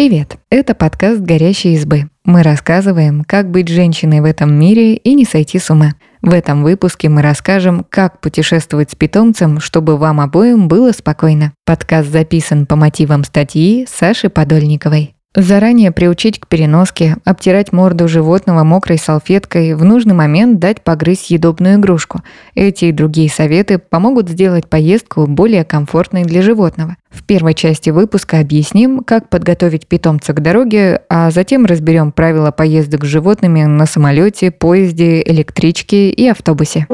Привет! Это подкаст «Горящие избы». Мы рассказываем, как быть женщиной в этом мире и не сойти с ума. В этом выпуске мы расскажем, как путешествовать с питомцем, чтобы вам обоим было спокойно. Подкаст записан по мотивам статьи Саши Подольниковой. Заранее приучить к переноске, обтирать морду животного мокрой салфеткой, в нужный момент дать погрызть съедобную игрушку. Эти и другие советы помогут сделать поездку более комфортной для животного. В первой части выпуска объясним, как подготовить питомца к дороге, а затем разберем правила поездок с животными на самолете, поезде, электричке и автобусе.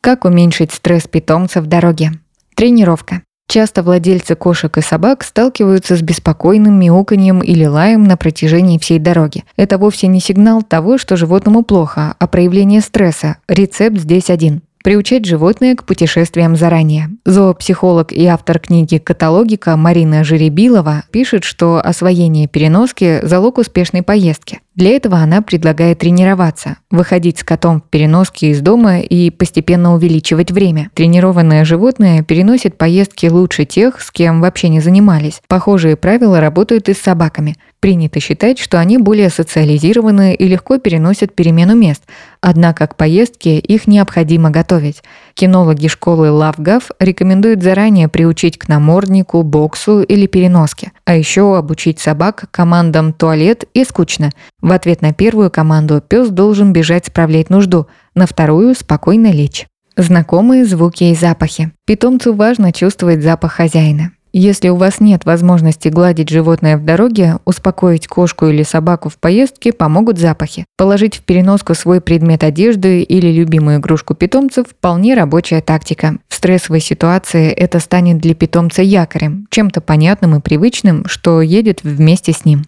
Как уменьшить стресс питомца в дороге? Тренировка. Часто владельцы кошек и собак сталкиваются с беспокойным мяуканьем или лаем на протяжении всей дороги. Это вовсе не сигнал того, что животному плохо, а проявление стресса. Рецепт здесь один приучать животное к путешествиям заранее. Зоопсихолог и автор книги «Каталогика» Марина Жеребилова пишет, что освоение переноски – залог успешной поездки. Для этого она предлагает тренироваться, выходить с котом в переноске из дома и постепенно увеличивать время. Тренированное животное переносит поездки лучше тех, с кем вообще не занимались. Похожие правила работают и с собаками. Принято считать, что они более социализированы и легко переносят перемену мест, однако к поездке их необходимо готовить. Кинологи школы LoveGov рекомендуют заранее приучить к наморднику, боксу или переноске, а еще обучить собак командам «туалет» и «скучно». В ответ на первую команду пес должен бежать справлять нужду, на вторую – спокойно лечь. Знакомые звуки и запахи. Питомцу важно чувствовать запах хозяина. Если у вас нет возможности гладить животное в дороге, успокоить кошку или собаку в поездке помогут запахи. Положить в переноску свой предмет одежды или любимую игрушку питомцев – вполне рабочая тактика. В стрессовой ситуации это станет для питомца якорем, чем-то понятным и привычным, что едет вместе с ним.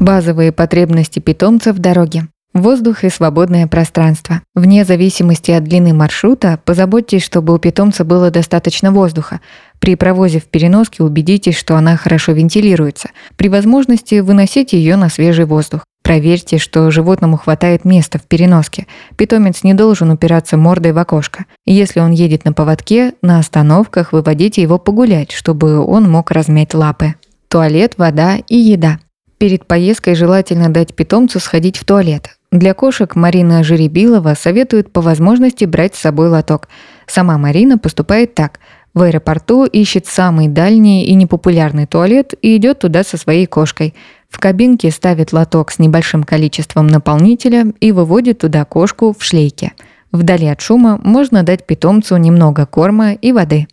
Базовые потребности питомца в дороге. Воздух и свободное пространство. Вне зависимости от длины маршрута, позаботьтесь, чтобы у питомца было достаточно воздуха. При провозе в переноске убедитесь, что она хорошо вентилируется. При возможности выносите ее на свежий воздух. Проверьте, что животному хватает места в переноске. Питомец не должен упираться мордой в окошко. Если он едет на поводке, на остановках выводите его погулять, чтобы он мог размять лапы. Туалет, вода и еда. Перед поездкой желательно дать питомцу сходить в туалет. Для кошек Марина Жеребилова советует по возможности брать с собой лоток. Сама Марина поступает так. В аэропорту ищет самый дальний и непопулярный туалет и идет туда со своей кошкой. В кабинке ставит лоток с небольшим количеством наполнителя и выводит туда кошку в шлейке. Вдали от шума можно дать питомцу немного корма и воды.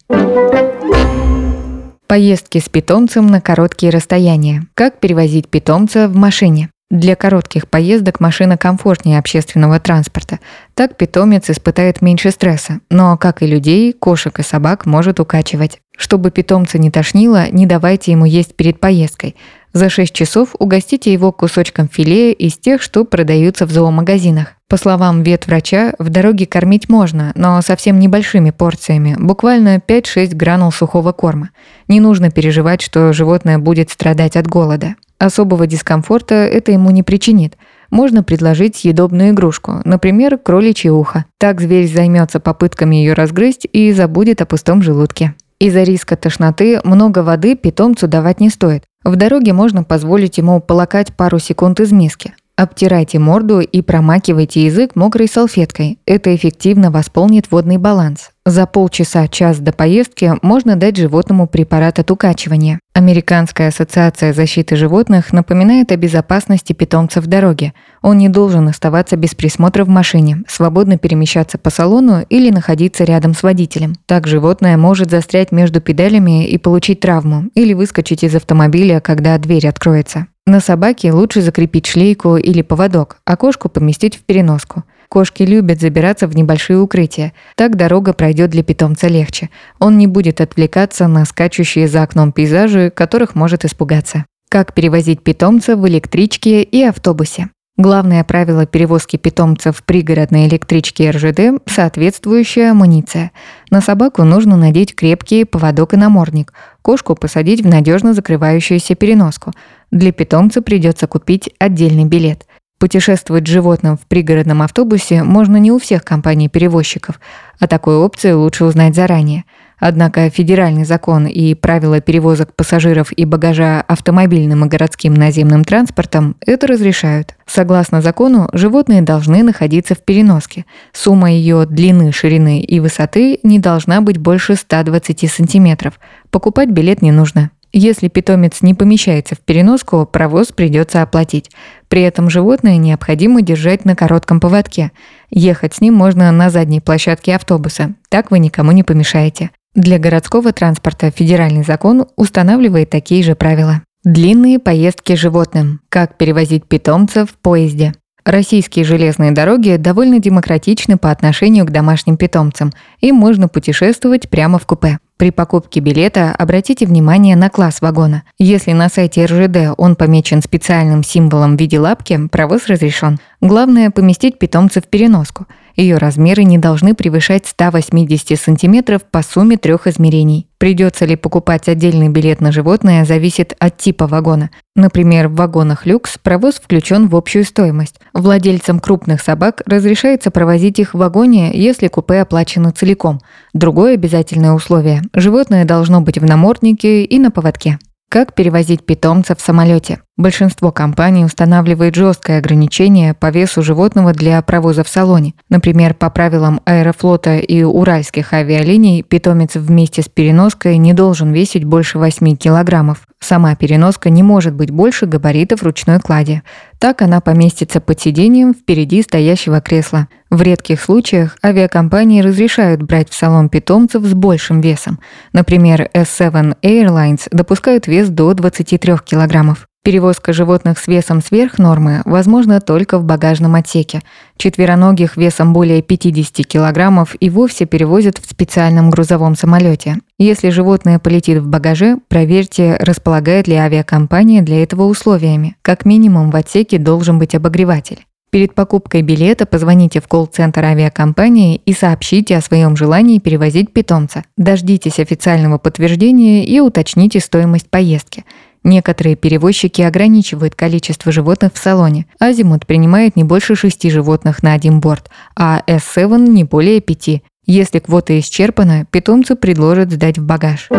Поездки с питомцем на короткие расстояния. Как перевозить питомца в машине? Для коротких поездок машина комфортнее общественного транспорта. Так питомец испытает меньше стресса, но, как и людей, кошек и собак может укачивать. Чтобы питомца не тошнило, не давайте ему есть перед поездкой. За 6 часов угостите его кусочком филе из тех, что продаются в зоомагазинах. По словам ветврача, в дороге кормить можно, но совсем небольшими порциями, буквально 5-6 гранул сухого корма. Не нужно переживать, что животное будет страдать от голода. Особого дискомфорта это ему не причинит. Можно предложить съедобную игрушку, например, кроличье ухо. Так зверь займется попытками ее разгрызть и забудет о пустом желудке. Из-за риска тошноты много воды питомцу давать не стоит. В дороге можно позволить ему полакать пару секунд из миски. Обтирайте морду и промакивайте язык мокрой салфеткой. Это эффективно восполнит водный баланс. За полчаса-час до поездки можно дать животному препарат от укачивания. Американская ассоциация защиты животных напоминает о безопасности питомца в дороге. Он не должен оставаться без присмотра в машине, свободно перемещаться по салону или находиться рядом с водителем. Так животное может застрять между педалями и получить травму или выскочить из автомобиля, когда дверь откроется. На собаке лучше закрепить шлейку или поводок, а кошку поместить в переноску. Кошки любят забираться в небольшие укрытия. Так дорога пройдет для питомца легче. Он не будет отвлекаться на скачущие за окном пейзажи, которых может испугаться. Как перевозить питомца в электричке и автобусе. Главное правило перевозки питомца в пригородной электричке РЖД – соответствующая амуниция. На собаку нужно надеть крепкий поводок и намордник, кошку посадить в надежно закрывающуюся переноску. Для питомца придется купить отдельный билет. Путешествовать с животным в пригородном автобусе можно не у всех компаний-перевозчиков. О такой опции лучше узнать заранее. Однако федеральный закон и правила перевозок пассажиров и багажа автомобильным и городским наземным транспортом это разрешают. Согласно закону, животные должны находиться в переноске. Сумма ее длины, ширины и высоты не должна быть больше 120 сантиметров. Покупать билет не нужно. Если питомец не помещается в переноску, провоз придется оплатить. При этом животное необходимо держать на коротком поводке. Ехать с ним можно на задней площадке автобуса. Так вы никому не помешаете. Для городского транспорта федеральный закон устанавливает такие же правила. Длинные поездки животным. Как перевозить питомцев в поезде. Российские железные дороги довольно демократичны по отношению к домашним питомцам. Им можно путешествовать прямо в купе. При покупке билета обратите внимание на класс вагона. Если на сайте РЖД он помечен специальным символом в виде лапки, провоз разрешен. Главное – поместить питомца в переноску. Ее размеры не должны превышать 180 см по сумме трех измерений. Придется ли покупать отдельный билет на животное, зависит от типа вагона. Например, в вагонах люкс провоз включен в общую стоимость. Владельцам крупных собак разрешается провозить их в вагоне, если купе оплачено целиком. Другое обязательное условие Животное должно быть в наморднике и на поводке. Как перевозить питомца в самолете? Большинство компаний устанавливает жесткое ограничение по весу животного для провоза в салоне. Например, по правилам Аэрофлота и уральских авиалиний питомец вместе с переноской не должен весить больше 8 килограммов. Сама переноска не может быть больше габаритов ручной клади. Так она поместится под сиденьем впереди стоящего кресла. В редких случаях авиакомпании разрешают брать в салон питомцев с большим весом. Например, S7 Airlines допускают вес до 23 килограммов. Перевозка животных с весом сверх нормы возможна только в багажном отсеке. Четвероногих весом более 50 килограммов и вовсе перевозят в специальном грузовом самолете. Если животное полетит в багаже, проверьте, располагает ли авиакомпания для этого условиями. Как минимум в отсеке должен быть обогреватель. Перед покупкой билета позвоните в колл-центр авиакомпании и сообщите о своем желании перевозить питомца. Дождитесь официального подтверждения и уточните стоимость поездки. Некоторые перевозчики ограничивают количество животных в салоне. Азимут принимает не больше шести животных на один борт, а S7 не более пяти. Если квота исчерпана, питомцу предложат сдать в багаж.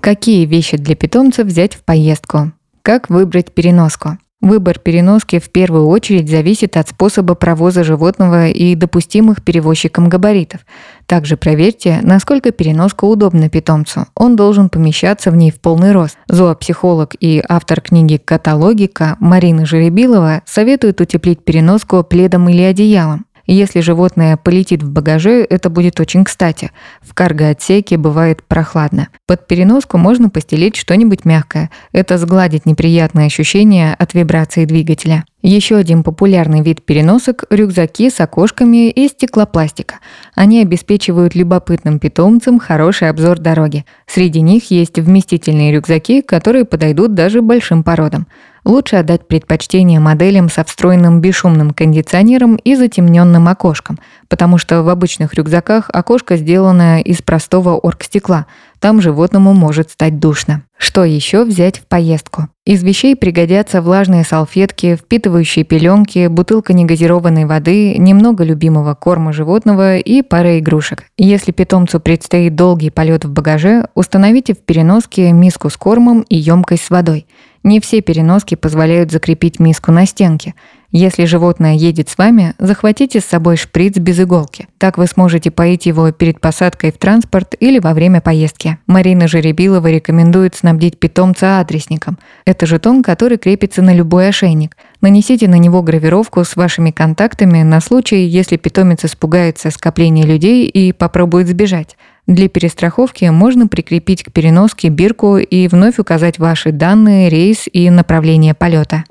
Какие вещи для питомца взять в поездку? Как выбрать переноску? Выбор переноски в первую очередь зависит от способа провоза животного и допустимых перевозчиком габаритов. Также проверьте, насколько переноска удобна питомцу. Он должен помещаться в ней в полный рост. Зоопсихолог и автор книги «Каталогика» Марина Жеребилова советует утеплить переноску пледом или одеялом. Если животное полетит в багаже, это будет очень кстати. В карго-отсеке бывает прохладно. Под переноску можно постелить что-нибудь мягкое. Это сгладит неприятные ощущения от вибрации двигателя. Еще один популярный вид переносок – рюкзаки с окошками из стеклопластика. Они обеспечивают любопытным питомцам хороший обзор дороги. Среди них есть вместительные рюкзаки, которые подойдут даже большим породам. Лучше отдать предпочтение моделям со встроенным бесшумным кондиционером и затемненным окошком, потому что в обычных рюкзаках окошко сделано из простого оргстекла, там животному может стать душно. Что еще взять в поездку? Из вещей пригодятся влажные салфетки, впитывающие пеленки, бутылка негазированной воды, немного любимого корма животного и пара игрушек. Если питомцу предстоит долгий полет в багаже, установите в переноске миску с кормом и емкость с водой – не все переноски позволяют закрепить миску на стенке. Если животное едет с вами, захватите с собой шприц без иголки. Так вы сможете поить его перед посадкой в транспорт или во время поездки. Марина Жеребилова рекомендует снабдить питомца адресником. Это жетон, который крепится на любой ошейник. Нанесите на него гравировку с вашими контактами на случай, если питомец испугается скопления людей и попробует сбежать. Для перестраховки можно прикрепить к переноске бирку и вновь указать ваши данные, рейс и направление полета.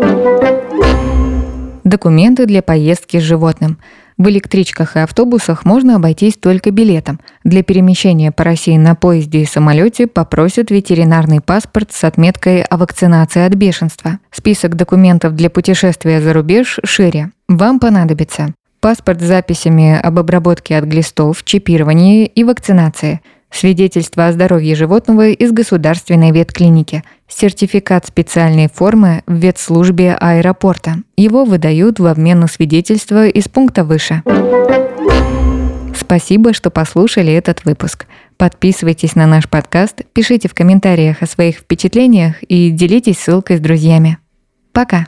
Документы для поездки с животным. В электричках и автобусах можно обойтись только билетом. Для перемещения по России на поезде и самолете попросят ветеринарный паспорт с отметкой о вакцинации от бешенства. Список документов для путешествия за рубеж шире. Вам понадобится паспорт с записями об обработке от глистов, чипировании и вакцинации, свидетельство о здоровье животного из государственной ветклиники, сертификат специальной формы в ветслужбе аэропорта. Его выдают в обмен на свидетельство из пункта выше Спасибо, что послушали этот выпуск. Подписывайтесь на наш подкаст, пишите в комментариях о своих впечатлениях и делитесь ссылкой с друзьями. Пока!